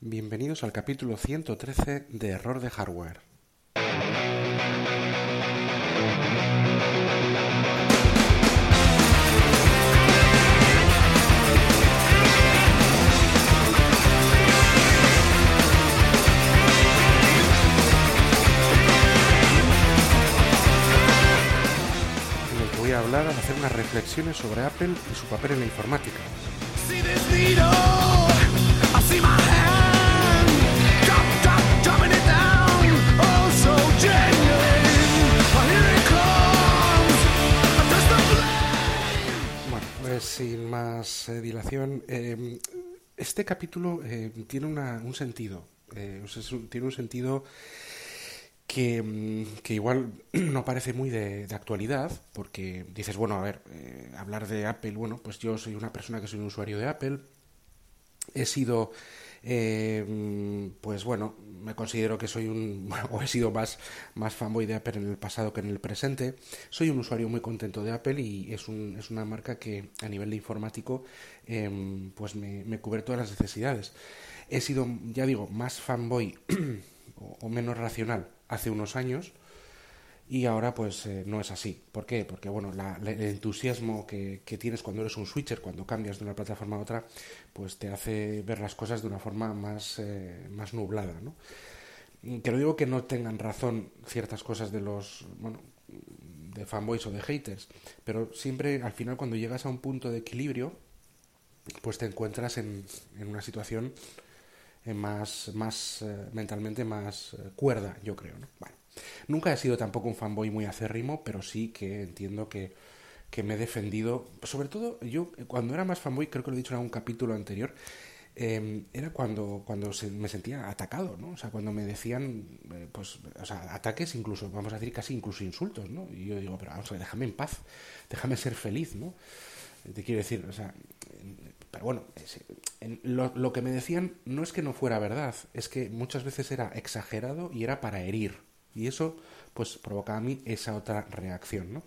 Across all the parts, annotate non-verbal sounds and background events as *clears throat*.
Bienvenidos al capítulo 113 de Error de Hardware. Que voy a hablar, hacer unas reflexiones sobre Apple y su papel en la informática. Sin más eh, dilación, eh, este capítulo eh, tiene una- un sentido. eh, tiene un sentido que, que igual *clears throat* no parece muy de, de actualidad, porque dices, bueno, a ver, eh, hablar de Apple, bueno, pues yo soy una persona que soy un usuario de Apple, he sido, eh, mm, pues bueno, me considero que soy un, *laughs* o he sido más, más fanboy de Apple en el pasado que en el presente. Soy un usuario muy contento de Apple y es, un, es una marca que a nivel de informático, em, pues me, cubre todas las necesidades. He sido, ya digo, más fanboy *clears throat* o menos racional hace unos años. Y ahora pues eh, no es así. ¿Por qué? Porque bueno, la- el entusiasmo que, tienes cuando eres un switcher, cuando cambias de una plataforma a otra, pues te hace ver las cosas de una forma más, eh, más nublada, ¿no? Que no digo que no tengan razón ciertas cosas de los, bueno, de fanboys o de haters, pero siempre al final cuando llegas a un punto de equilibrio, pues te encuentras en, en una situación eh, más, más mentalmente más cuerda, yo creo. ¿no? Bueno, nunca he sido tampoco un fanboy muy acérrimo, pero sí que entiendo que, que me he defendido. Sobre todo, yo eh, cuando era más fanboy, creo que lo he dicho en algún capítulo anterior, eh, era cuando, cuando se- me sentía atacado, ¿no? O sea, cuando me decían, eh, pues, o sea, ataques incluso, vamos a decir casi incluso insultos, ¿no? Y yo digo, pero vamos a ver, déjame en paz, déjame ser feliz, ¿no? Te quiero decir, o sea, pero bueno, lo que me decían no es que no fuera verdad, es que muchas veces era exagerado y era para herir. Y eso, pues, provocaba a mí esa otra reacción, ¿no?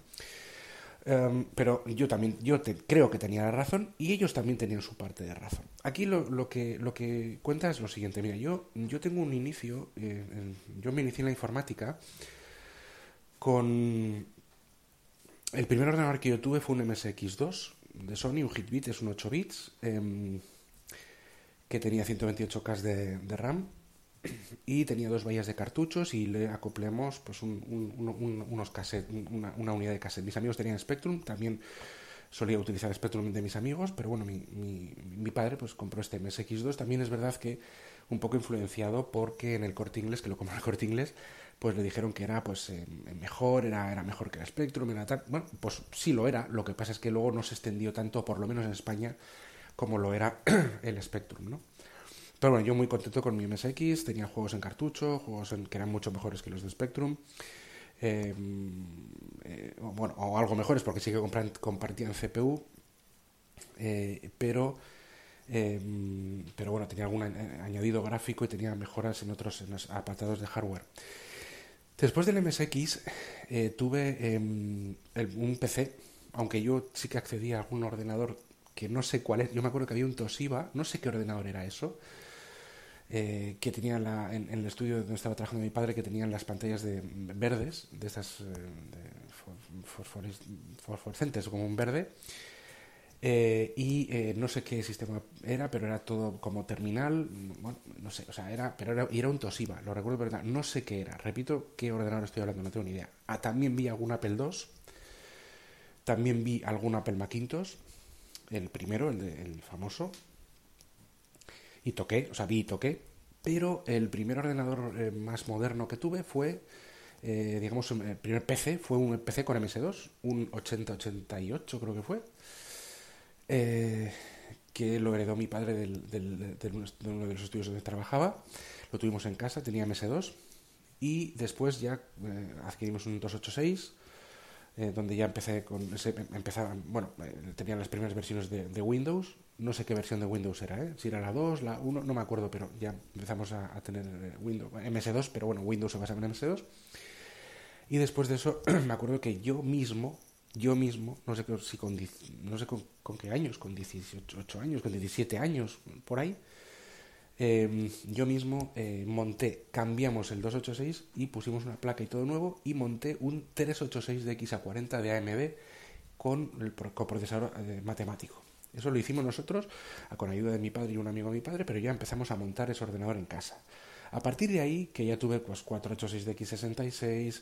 Em, pero yo también, yo creo que tenía la razón y ellos también tenían su parte de razón. Aquí lo, lo que, lo que cuenta es lo siguiente, mira, yo, yo tengo un inicio, eh, yo me inicié en la informática con... El primer ordenador que yo tuve fue un MSX2 de Sony, un Hitbit, es un 8 bits, em, que tenía 128K de, de RAM y tenía dos bahías de cartuchos y le acoplemos pues un- un- un- un- unos cassette, una, unidad de cassette. Mis amigos tenían Spectrum, también solía utilizar Spectrum de mis amigos, pero bueno, mi, mi, padre pues compró este MSX2. También es verdad que un poco influenciado porque en el corte inglés, que lo compró el corte inglés, pues le dijeron que era pues eh, mejor, era, era mejor que el Spectrum, era tal. Bueno, pues sí lo era, lo que pasa es que luego no se extendió tanto, por lo menos en España, como lo era *clears throat* el Spectrum, ¿no? Pero bueno, yo muy contento con mi MSX, tenía juegos en cartucho, juegos en- que eran mucho mejores que los de Spectrum. Eh, eh, bueno, o algo mejores porque sí que compartían CPU, eh, pero eh, pero bueno, tenía algún añadido gráfico y tenía mejoras en otros en los apartados de hardware. Después del MSX eh, tuve el- un PC, aunque yo sí que accedía a algún ordenador que no sé cuál es. Yo me acuerdo que había un Toshiba, no sé qué ordenador era eso, eh, que tenía la- en, el estudio donde estaba trabajando mi padre, que tenían las pantallas de verdes, de estas eh, de fosforescentes, como un verde. Eh, y eh, no sé qué sistema era, pero era todo como terminal, bueno, no sé, o sea, era, pero era, y era un Toshiba, lo recuerdo verdad, no sé qué era, repito qué ordenador estoy hablando, no tengo ni idea. Ah, también vi algún Apple II, también vi algún Apple Macintosh, el primero, el, de- el famoso, y toqué, o sea, vi y toqué, pero el primer ordenador eh, más moderno que tuve fue, eh, digamos, el primer PC fue un PC con MS2, un 8088 creo que fue, eh, que lo heredó mi padre del, del- de uno de los estudios donde trabajaba. Lo tuvimos en casa, tenía MS2. Y después ya eh, adquirimos un 286, eh, donde ya empecé con ese, empezaban, bueno, eh, tenían las primeras versiones de Windows. No sé qué versión de Windows era, ¿eh? si era la 2, la 1, no me acuerdo, pero ya empezamos a, a tener eh, Windows, MS2, pero bueno, Windows se basaba en MS2. Y después de eso, *clears throat* me acuerdo que yo mismo, yo mismo, no sé, si con, no sé con, con qué años, con 18 años, con 17 años, por ahí, eh, yo mismo eh, monté, cambiamos el 286 y pusimos una placa y todo nuevo y monté un 386 de XA40 de AMD con el pro- coprocesador eh, matemático. Eso lo hicimos nosotros con ayuda de mi padre y un amigo de mi padre, pero ya empezamos a montar ese ordenador en casa. A partir de ahí, que ya tuve pues 486 de X66,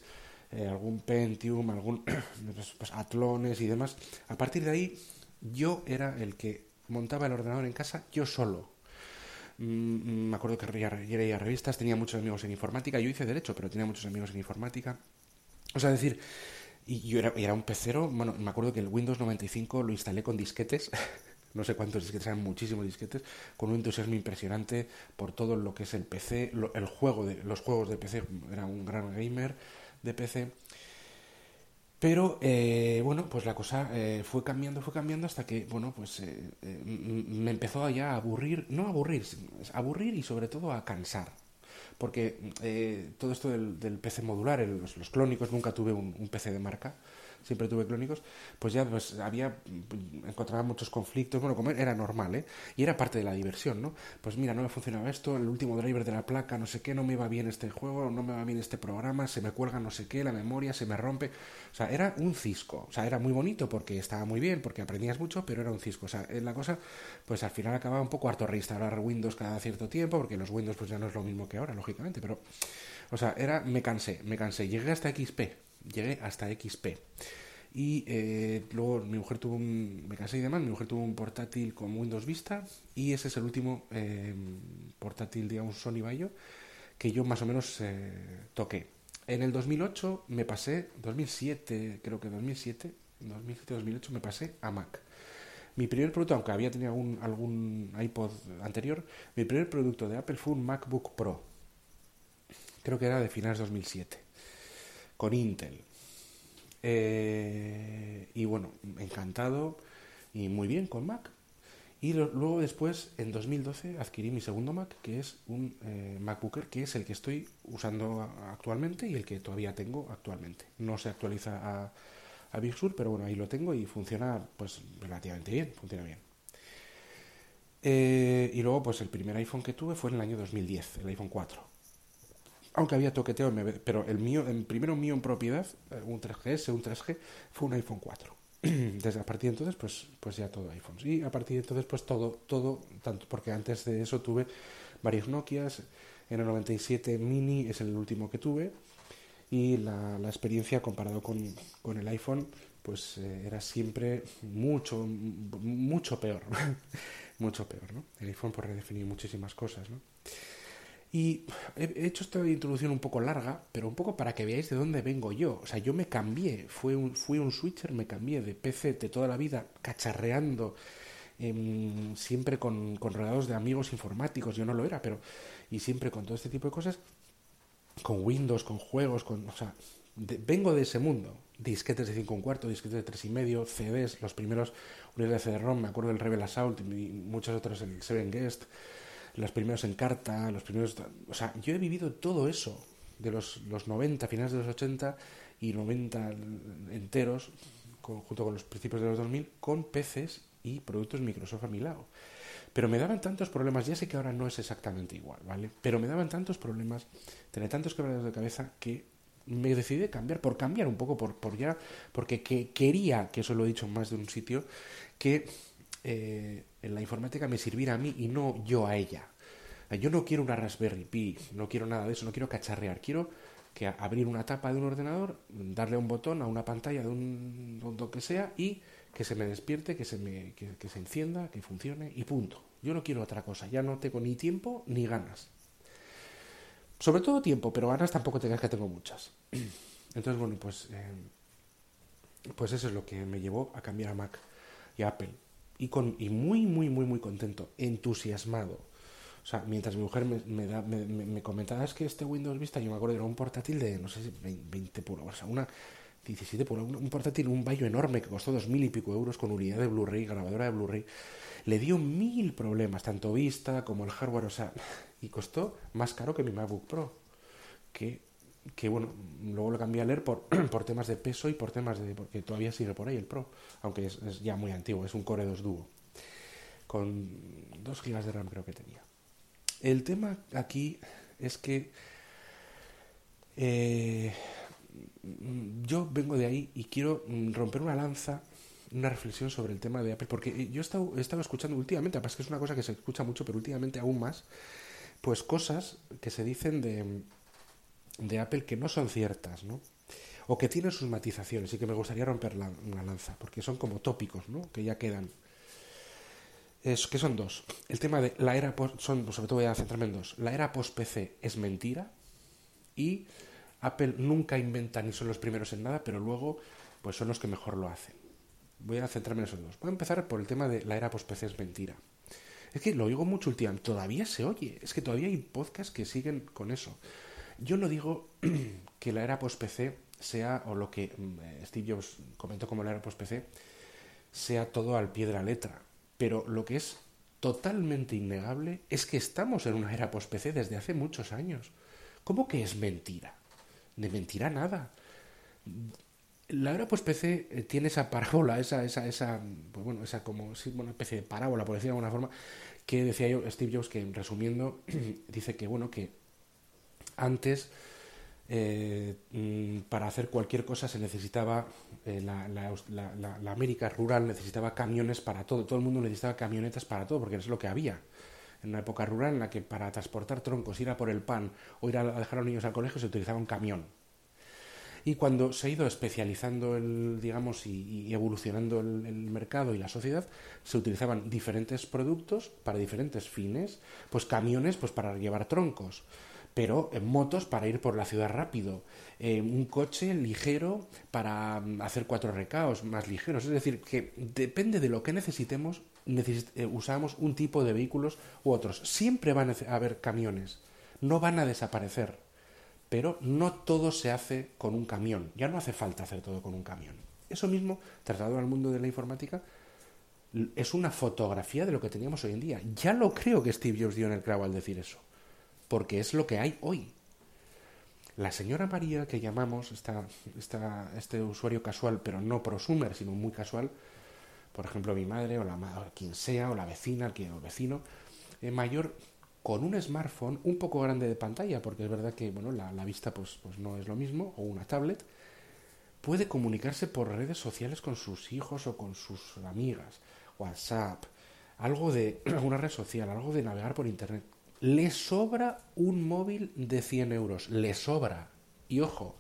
eh, algún Pentium, algún *clears throat* pues, Atlones y demás, a partir de ahí yo era el que montaba el ordenador en casa yo solo. Mm, me acuerdo que leía revistas, tenía muchos amigos en informática. Yo hice derecho, pero tenía muchos amigos en informática. O sea, decir, y yo era, era un pecero. Bueno, me acuerdo que el Windows 95 lo instalé con disquetes. *laughs* No sé cuántos disquetes, eran muchísimos disquetes, con un entusiasmo impresionante por todo lo que es el PC, el juego de, los juegos de PC, era un gran gamer de PC. Pero eh, bueno, pues la cosa eh, fue cambiando, fue cambiando hasta que, bueno, pues eh, me empezó ya a aburrir, no a aburrir, aburrir y sobre todo a cansar. Porque eh, todo esto del, PC modular, el- los, los clónicos, nunca tuve un, un PC de marca, siempre tuve clónicos, pues ya pues había, mm, encontraba muchos conflictos, bueno, como era normal, ¿eh? Y era parte de la diversión, ¿no? Pues mira, no me funcionaba esto, el último driver de la placa, no sé qué, no me va bien este juego, no me va bien este programa, se me cuelga no sé qué, la memoria se me rompe. O sea, era un cisco. O sea, era muy bonito porque estaba muy bien, porque aprendías mucho, pero era un cisco. O sea, eh, la cosa, pues al final acababa un poco harto reinstalar Windows cada cierto tiempo, porque los Windows pues ya no es lo mismo que ahora, lógicamente, pero... O sea, era, me cansé, me cansé. Llegué hasta XP, llegué hasta XP. Y eh, luego mi mujer tuvo un. Me casé y demás. Mi mujer tuvo un portátil con Windows Vista. Y ese es el último eh, portátil, digamos, Sony Vaio, que yo más o menos eh, toqué. En el 2008 me pasé, 2007, creo que 2007, 2007-2008 me pasé a Mac. Mi primer producto, aunque había tenido algún, algún iPod anterior, mi primer producto de Apple fue un MacBook Pro. Creo que era de finales 2007, con Intel. Eh, y bueno, encantado y muy bien con Mac. Y luego después, en 2012, adquirí mi segundo Mac, que es un eh, MacBooker, que es el que estoy usando actualmente y el que todavía tengo actualmente. No se actualiza a, a Big Sur, pero bueno, ahí lo tengo y funciona pues relativamente bien, funciona bien. Eh, y luego, pues el primer iPhone que tuve fue en el año 2010, el iPhone 4. Aunque había toqueteo, pero el mío, el primero mío en propiedad, eh, un 3GS, un 3G, fue un iPhone 4. *clears throat* Desde a partir de entonces, pues, pues ya todo iPhones. Y a partir de entonces, pues todo, todo, tanto, porque antes de eso tuve varios Nokias, en el 97 Mini es el último que tuve, y la, la experiencia comparado con, con el iPhone, pues eh, era siempre mucho, mucho peor. *laughs* mucho peor, ¿no? El iPhone por redefinir muchísimas cosas, ¿no? Y he he hecho esta introducción un poco larga, pero un poco para que veáis de dónde vengo yo. O sea, yo me cambié, fui un, fui un switcher, me cambié de PC de toda la vida, cacharreando, em, siempre con, con rodeados de amigos informáticos, yo no lo era, pero, y siempre con todo este tipo de cosas, con Windows, con juegos, con, o sea, de- vengo de ese mundo. Disquetes de 5 un cuarto, disquetes de 3 y medio, CDs, los primeros unidades de CD-ROM, me acuerdo del Rebel Assault y muchos otros, el Seven Guest, los primeros en carta, los primeros... O sea, yo he vivido todo eso de los, los 90, finales de los 80 y 90 enteros, junto con los principios de los 2000, con PCs y productos Microsoft a mi lado. Pero me daban tantos problemas, ya sé que ahora no es exactamente igual, ¿vale? Pero me daban tantos problemas, tenía tantos quebraderos de cabeza que me decidí cambiar, por cambiar un poco, por, por ya, porque que, quería, que eso lo he dicho en más de un sitio, que eh, en la informática me sirviera a mí y no yo a ella. Yo no quiero una Raspberry Pi, no quiero nada de eso, no quiero cacharrear, quiero que abrir una tapa de un ordenador, darle un botón a una pantalla de un lo que sea y que se me despierte, que se me que, se encienda, que funcione y punto. Yo no quiero otra cosa, ya no tengo ni tiempo ni ganas. Sobre todo tiempo, pero ganas tampoco te creas que tengo muchas. *clears throat* Entonces, bueno, pues eh, pues eso es lo que me llevó a cambiar a Mac y a Apple. Y, con, y muy, muy, muy, muy contento, entusiasmado. O sea, mientras mi mujer me, da, me, me- me comentaba, es que este Windows Vista, yo me acuerdo, era un portátil de, no sé si 20 pulgadas, o sea, una 17 pulgadas, un, portátil, un vallo enorme que costó dos mil y pico euros con unidad de Blu-ray, grabadora de Blu-ray. Le dio mil problemas, tanto Vista como el hardware, o sea, y costó más caro que mi MacBook Pro. Que, que bueno, luego lo cambié a leer por, *clears throat* por temas de peso y por temas de. porque todavía sigue por ahí el Pro, aunque es, ya muy antiguo, es un Core 2 Duo. Con 2 GB de RAM creo que tenía. El tema aquí es que eh, yo vengo de ahí y quiero romper una lanza, una reflexión sobre el tema de Apple, porque yo he estado, he estado escuchando últimamente, además que es una cosa que se escucha mucho, pero últimamente aún más, pues cosas que se dicen de, de Apple que no son ciertas, ¿no? O que tienen sus matizaciones y que me gustaría romper la, lanza, porque son como tópicos, ¿no? Que ya quedan. Es, que son dos. El tema de la era post, son, sobre todo voy a centrarme en dos. La era post-PC es mentira y Apple nunca inventa ni son los primeros en nada, pero luego pues son los que mejor lo hacen. Voy a centrarme en esos dos. Voy a empezar por el tema de la era post-PC es mentira. Es que lo oigo mucho últimamente, todavía se oye, es que todavía hay podcasts que siguen con eso. Yo no digo *clears throat* que la era post-PC sea, o lo que mm, Steve Jobs comentó como la era post-PC, sea todo al pie de la letra. Pero lo que es totalmente innegable es que estamos en una era post-PC desde hace muchos años. ¿Cómo que es mentira? De mentira nada. La era post-PC eh, tiene esa parábola, esa, esa, esa, pues bueno, esa como, una especie de parábola, por decirlo de alguna forma, que decía yo, Steve Jobs, que resumiendo, *clears throat* dice que, bueno, que antes eh, mm, para hacer cualquier cosa se necesitaba eh, la, la, la, América rural necesitaba camiones para todo todo el mundo necesitaba camionetas para todo porque es lo que había. En una época rural en la que para transportar troncos ir a por el pan o ir a dejar a los niños al colegio se utilizaba un camión. Y cuando se ha ido especializando el digamos y, y evolucionando el, el, mercado y la sociedad se utilizaban diferentes productos para diferentes fines pues camiones pues para llevar troncos pero en motos para ir por la ciudad rápido, eh, un coche ligero para hacer cuatro recaos más ligeros. Es decir, que depende de lo que necesitemos, necesit eh, usamos un tipo de vehículos u otros. Siempre van a haber camiones, no van a desaparecer, pero no todo se hace con un camión. Ya no hace falta hacer todo con un camión. Eso mismo, trasladado al mundo de la informática, es una fotografía de lo que teníamos hoy en día. Ya lo creo que Steve Jobs dio en el clavo al decir eso porque es lo que hay hoy. La señora María que llamamos, esta, este usuario casual, pero no prosumer, sino muy casual, por ejemplo mi madre o, la, o quien sea, o la vecina, o el vecino, eh, mayor, con un smartphone un poco grande de pantalla, porque es verdad que bueno, la, la vista pues, pues no es lo mismo, o una tablet, puede comunicarse por redes sociales con sus hijos o con sus amigas, WhatsApp, algo de *clears throat* alguna red social, algo de navegar por internet le sobra un móvil de 100 euros, le sobra. Y ojo,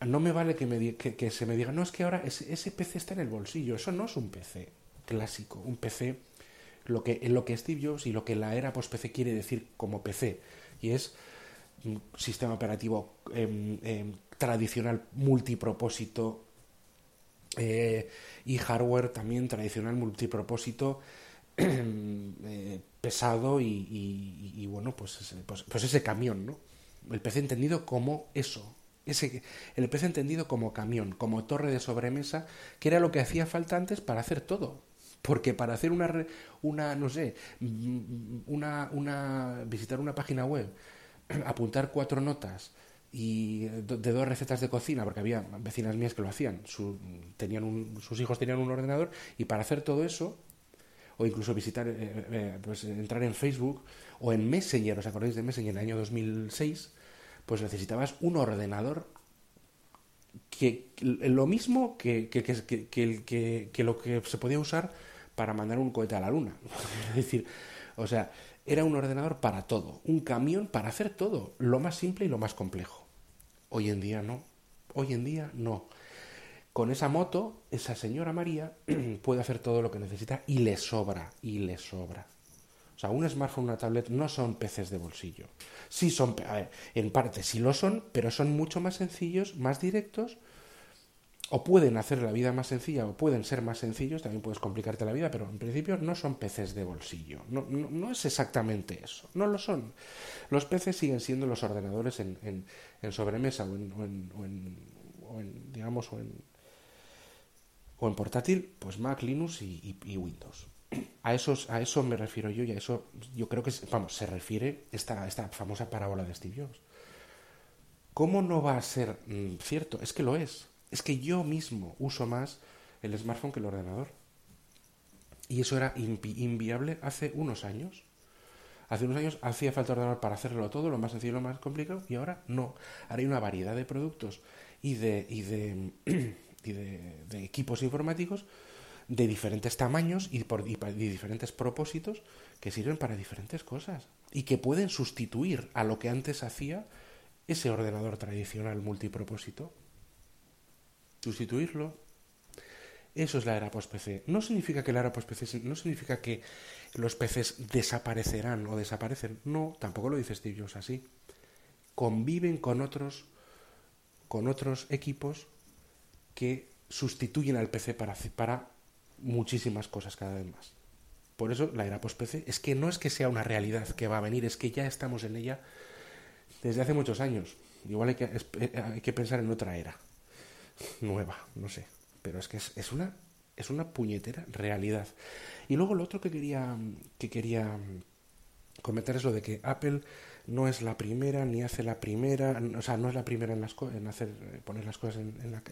no me vale que, me que, que, se me diga, no, es que ahora ese, ese, PC está en el bolsillo, eso no es un PC clásico, un PC, lo que, lo que Steve Jobs y lo que la era post-PC quiere decir como PC, y es un sistema operativo eh, eh, tradicional multipropósito eh, y hardware también tradicional multipropósito *clears throat* eh, pesado y, bueno, pues ese, pues, pues ese camión, ¿no? El PC entendido como eso, ese, el PC entendido como camión, como torre de sobremesa, que era lo que hacía falta antes para hacer todo. Porque para hacer una, una no sé, una, una, visitar una página web, *clears throat* apuntar cuatro notas y de dos recetas de cocina, porque había vecinas mías que lo hacían, su, tenían un, sus hijos tenían un ordenador, y para hacer todo eso, o incluso visitar, eh, eh, pues entrar en Facebook o en Messenger, ¿os acordáis de Messenger en el año 2006? Pues necesitabas un ordenador que, lo mismo que, que, que, que, lo que se podía usar para mandar un cohete a la luna. *laughs* es decir, o sea, era un ordenador para todo, un camión para hacer todo, lo más simple y lo más complejo. Hoy en día no, hoy en día no con esa moto, esa señora María *clears throat* puede hacer todo lo que necesita y le sobra, y le sobra. O sea, un smartphone, una tablet no son peces de bolsillo. Sí son, a ver, en parte sí lo son, pero son mucho más sencillos, más directos o pueden hacer la vida más sencilla o pueden ser más sencillos, también puedes complicarte la vida, pero en principio no son peces de bolsillo. No, no, no es exactamente eso, no lo son. Los peces siguen siendo los ordenadores en, en, sobremesa o en, o o en, digamos, o en, o en portátil, pues Mac, Linux y, Windows. A, esos, a eso me refiero yo y a eso yo creo que, vamos, se refiere esta, esta famosa parábola de Steve Jobs. ¿Cómo no va a ser mm, cierto? Es que lo es. Es que yo mismo uso más el smartphone que el ordenador. Y eso era invi inviable hace unos años. Hace unos años hacía falta ordenador para hacerlo todo, lo más sencillo lo más complicado, y ahora no. Ahora hay una variedad de productos y de, *clears throat* de, equipos informáticos de diferentes tamaños y, por, y diferentes propósitos que sirven para diferentes cosas y que pueden sustituir a lo que antes hacía ese ordenador tradicional multipropósito sustituirlo. Eso es la era post-PC. No significa que la era post-PC, no significa que los PCs desaparecerán o desaparecen. No, tampoco lo dice Steve Jobs así. Conviven con otros, con otros equipos que sustituyen al PC para, para muchísimas cosas cada vez más. Por eso la era post-PC es que no es que sea una realidad que va a venir, es que ya estamos en ella desde hace muchos años. Igual hay que, hay que pensar en otra era nueva, no sé. Pero es que es, es, una, es una puñetera realidad. Y luego lo otro que quería, que quería comentar es lo de que Apple no es la primera ni hace la primera, o sea, no es la primera en, las en hacer poner las cosas en, en la,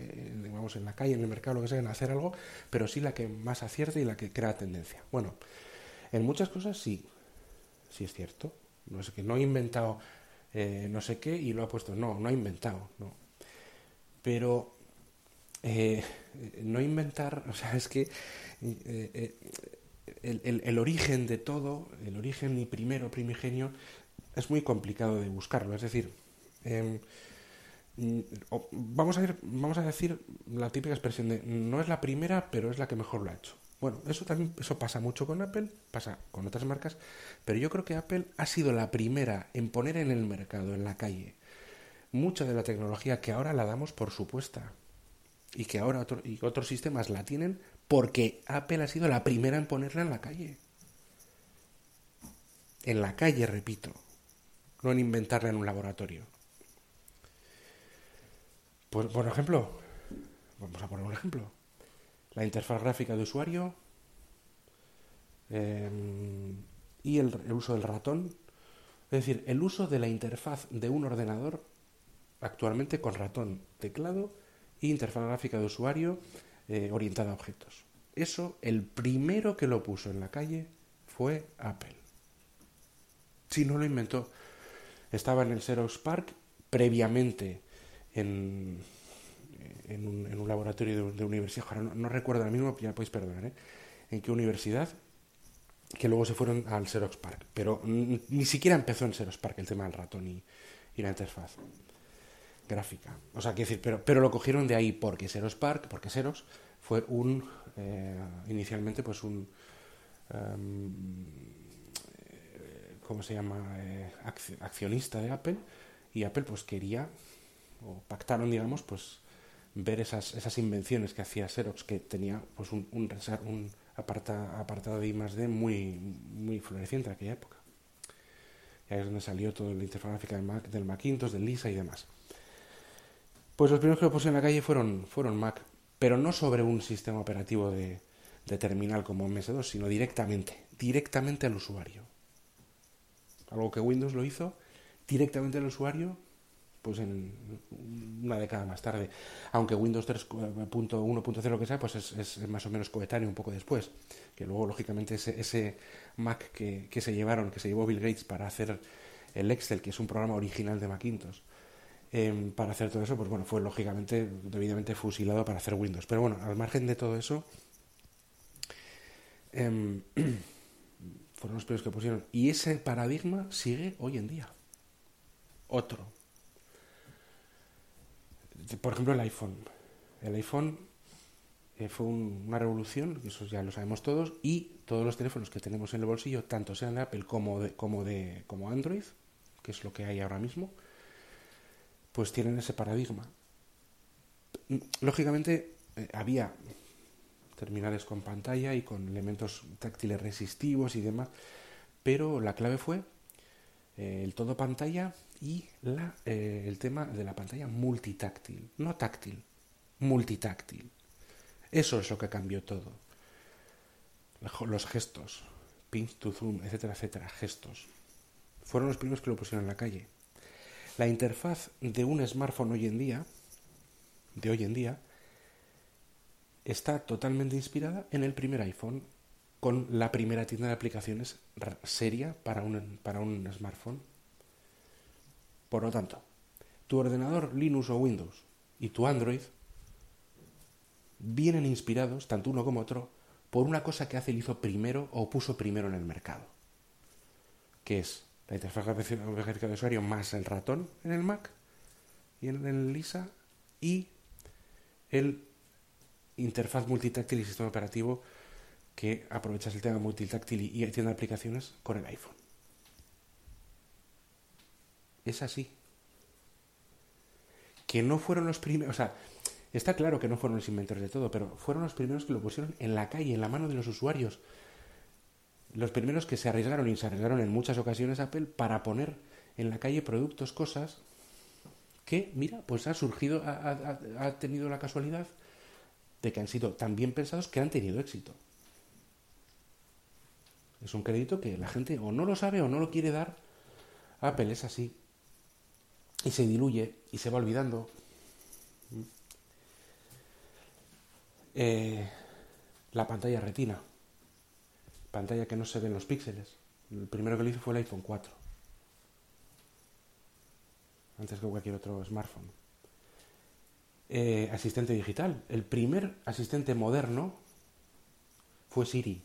digamos, en la calle, en el mercado, lo que sea, en hacer algo, pero sí la que más acierta y la que crea tendencia. Bueno, en muchas cosas sí, sí es cierto. No es que no ha inventado eh, no sé qué y lo ha puesto. No, no ha inventado, no. Pero eh, no inventar, *laughs* o sea, es que eh, eh, el, origen de todo, el origen y primero, primigenio, es muy complicado de buscarlo. Es decir, eh, vamos, a ir, vamos a decir la típica expresión de no es la primera, pero es la que mejor lo ha hecho. Bueno, eso también eso pasa mucho con Apple, pasa con otras marcas, pero yo creo que Apple ha sido la primera en poner en el mercado, en la calle, mucha de la tecnología que ahora la damos por supuesta y que ahora y otros sistemas la tienen porque Apple ha sido la primera en ponerla en la calle. En la calle, repito, no en inventarla en un laboratorio. Por, por ejemplo, vamos a poner un ejemplo. La interfaz gráfica de usuario eh, y el, uso del ratón. Es decir, el uso de la interfaz de un ordenador actualmente con ratón, teclado y interfaz gráfica de usuario eh, orientada a objetos. Eso, el primero que lo puso en la calle fue Apple. Si no lo inventó, estaba en el Xerox Park previamente en, en, un, laboratorio de, universidad, ahora no, recuerdo ahora mismo, ya podéis perdonar, ¿eh? en qué universidad, que luego se fueron al Xerox Park, pero ni siquiera empezó en Xerox Park el tema del ratón y, la interfaz gráfica. O sea, quiero decir, pero, pero lo cogieron de ahí porque Xerox Park, porque Xerox fue un, eh, inicialmente, pues un, um, ¿cómo se llama? Eh, accionista de Apple y Apple pues quería, o pactaron, digamos, pues ver esas, esas invenciones que hacía Xerox, que tenía pues un, un, un aparta, apartado de I más D muy, muy floreciente en aquella época. Y ahí es donde salió toda la interfaz gráfica del, Mac, del Macintosh, del Lisa y demás. Pues los primeros que lo puse en la calle fueron, fueron Mac, pero no sobre un sistema operativo de, de terminal como MS2, sino directamente, directamente al usuario. Algo que Windows lo hizo directamente al usuario pues en una década más tarde. Aunque Windows 3.1.0 que sea, pues es, más o menos coetáneo un poco después. Que luego, lógicamente, ese, Mac que, que, se llevaron, que se llevó Bill Gates para hacer el Excel, que es un programa original de Macintosh, eh, para hacer todo eso, pues bueno, fue lógicamente debidamente fusilado para hacer Windows. Pero bueno, al margen de todo eso, eh, *clears throat* fueron los primeros que pusieron. Y ese paradigma sigue hoy en día. Otro. Por ejemplo, el iPhone. El iPhone eh, fue un, una revolución, eso ya lo sabemos todos, y todos los teléfonos que tenemos en el bolsillo, tanto sean de Apple como de, como de como Android, que es lo que hay ahora mismo, pues tienen ese paradigma. Lógicamente, eh, había terminales con pantalla y con elementos táctiles resistivos y demás, pero la clave fue eh, el todo pantalla y la, eh, el tema de la pantalla multitáctil, no táctil, multitáctil. Eso es lo que cambió todo. Los gestos, pinch to zoom, etcétera, etcétera, gestos. Fueron los primeros que lo pusieron en la calle. La interfaz de un smartphone hoy en día, de hoy en día, está totalmente inspirada en el primer iPhone, con la primera tienda de aplicaciones seria para un, para un smartphone. Por lo tanto, tu ordenador Linux o Windows y tu Android vienen inspirados, tanto uno como otro, por una cosa que Apple hizo primero o puso primero en el mercado, que es la interfaz de usuario más el ratón en el Mac y en el Lisa y el interfaz multitáctil y sistema operativo que aprovechas el tema multitáctil y tienda de aplicaciones con el iPhone. Es así. Que no fueron los primeros, o sea, está claro que no fueron los inventores de todo, pero fueron los primeros que lo pusieron en la calle, en la mano de los usuarios. Los primeros que se arriesgaron y se arriesgaron en muchas ocasiones Apple para poner en la calle productos, cosas que, mira, pues ha surgido, ha tenido la casualidad de que han sido tan bien pensados que han tenido éxito. Es un crédito que la gente o no lo sabe o no lo quiere dar. Apple es así. Y se diluye y se va olvidando. Eh, la pantalla retina. Pantalla que no se ven los píxeles. El primero que lo hizo fue el iPhone 4. Antes que cualquier otro smartphone. Eh, asistente digital. El primer asistente moderno fue Siri.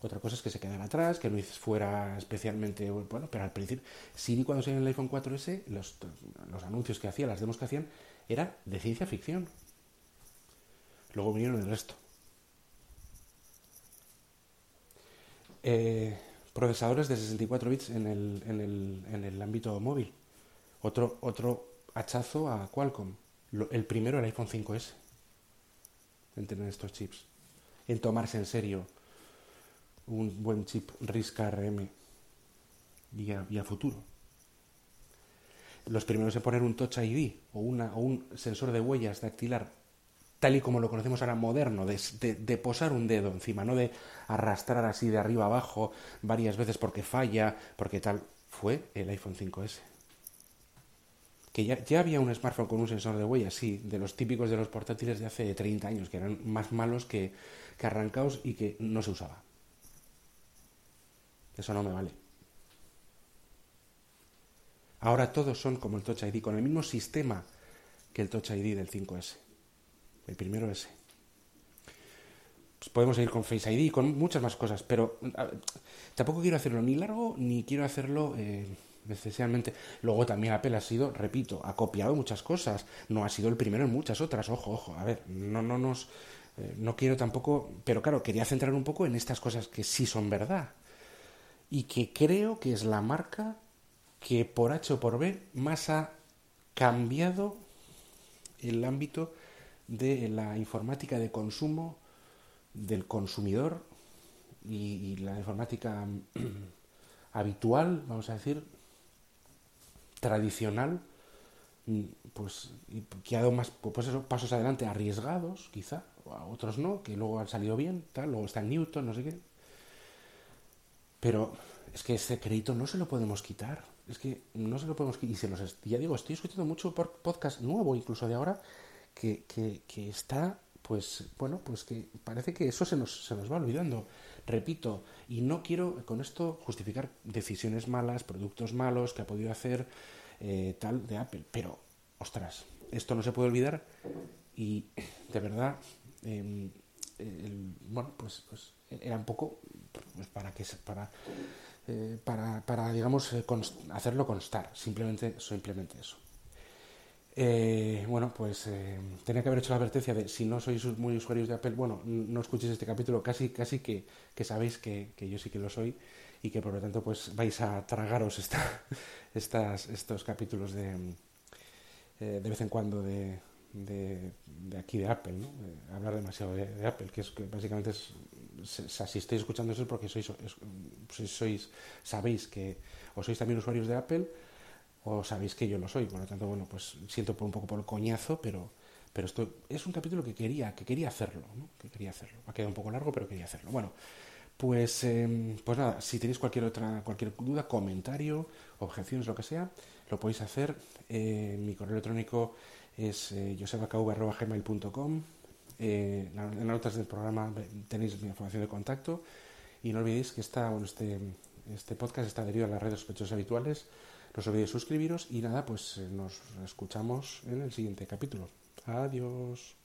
Otra cosa es que se quedara atrás, que no fuera especialmente bueno, pero al principio, Siri cuando salió en el iPhone 4S, los, anuncios que hacía, las demos que hacían, era de ciencia ficción. Luego vinieron el resto. Eh, procesadores de 64 bits en el, en el, en el ámbito móvil. Otro, otro hachazo a Qualcomm. El primero el iPhone 5S. En tener estos chips. En tomarse en serio un buen chip RISC ARM y y a futuro. Los primeros en poner un Touch ID o, una, o un sensor de huellas dactilar tal y como lo conocemos ahora moderno, de, de, de, posar un dedo encima, no de arrastrar así de arriba abajo varias veces porque falla, porque tal, fue el iPhone 5S. Que ya, había un smartphone con un sensor de huellas, sí, de los típicos de los portátiles de hace 30 años, que eran más malos que, que arrancados y que no se usaba. Eso no me vale. Ahora todos son como el Touch ID, con el mismo sistema que el Touch ID del 5S. El primero ese. Pues podemos ir con Face ID, con muchas más cosas, pero tampoco quiero hacerlo ni largo ni quiero hacerlo eh, necesariamente. Luego también Apple ha sido, repito, ha copiado muchas cosas, no ha sido el primero en muchas otras. Ojo, ojo, a ver, no, no nos. Eh, no quiero tampoco. Pero claro, quería centrar un poco en estas cosas que sí son verdad y que creo que es la marca que por H o por B más ha cambiado el ámbito de la informática de consumo del consumidor y, y la informática *clears throat* habitual, vamos a decir, tradicional, pues que ha dado más pues eso, pasos adelante arriesgados, quizá, a otros no, que luego han salido bien, tal, luego está Newton, no sé qué. Pero es que ese crédito no se lo podemos quitar. Es que no se lo podemos quitar. Y se los, ya digo, estoy escuchando mucho podcast nuevo, incluso de ahora, que, que, que, está, pues, bueno, pues que parece que eso se nos, se nos va olvidando. Repito, y no quiero con esto justificar decisiones malas, productos malos que ha podido hacer eh, tal de Apple, pero, ostras, esto no se puede olvidar y de verdad, eh, el, bueno, pues, pues era un poco pues para que para eh, para, para digamos const hacerlo constar simplemente simplemente eso eh, bueno, pues eh, tenía que haber hecho la advertencia de si no sois muy usuarios de Apple, bueno, no escuchéis este capítulo, casi, casi que, que sabéis que, yo sí que lo soy y que por lo tanto pues vais a tragaros esta, *laughs* estas, estos capítulos de, eh, de vez en cuando de, de, aquí de Apple, ¿no? Eh, hablar demasiado de, Apple, que es que básicamente es, si estáis escuchando eso es porque sois, sois- sabéis que o sois también usuarios de Apple o sabéis que yo lo soy. Por lo tanto, bueno, pues siento por un poco por el coñazo, pero, pero esto es un capítulo que quería, que quería hacerlo. Que quería hacerlo. Ha quedado un poco largo, pero quería hacerlo. Bueno, pues, eh, pues nada, si tenéis cualquier otra, cualquier duda, comentario, objeciones, lo que sea, lo podéis hacer. Eh, mi correo electrónico es eh. Eh, en la- en las notas del programa tenéis mi información de contacto. Y no olvidéis que esta, bueno, este, este podcast está adherido a las redes sospechosos habituales. No os olvidéis suscribiros y nada, pues eh, nos escuchamos en el siguiente capítulo. Adiós.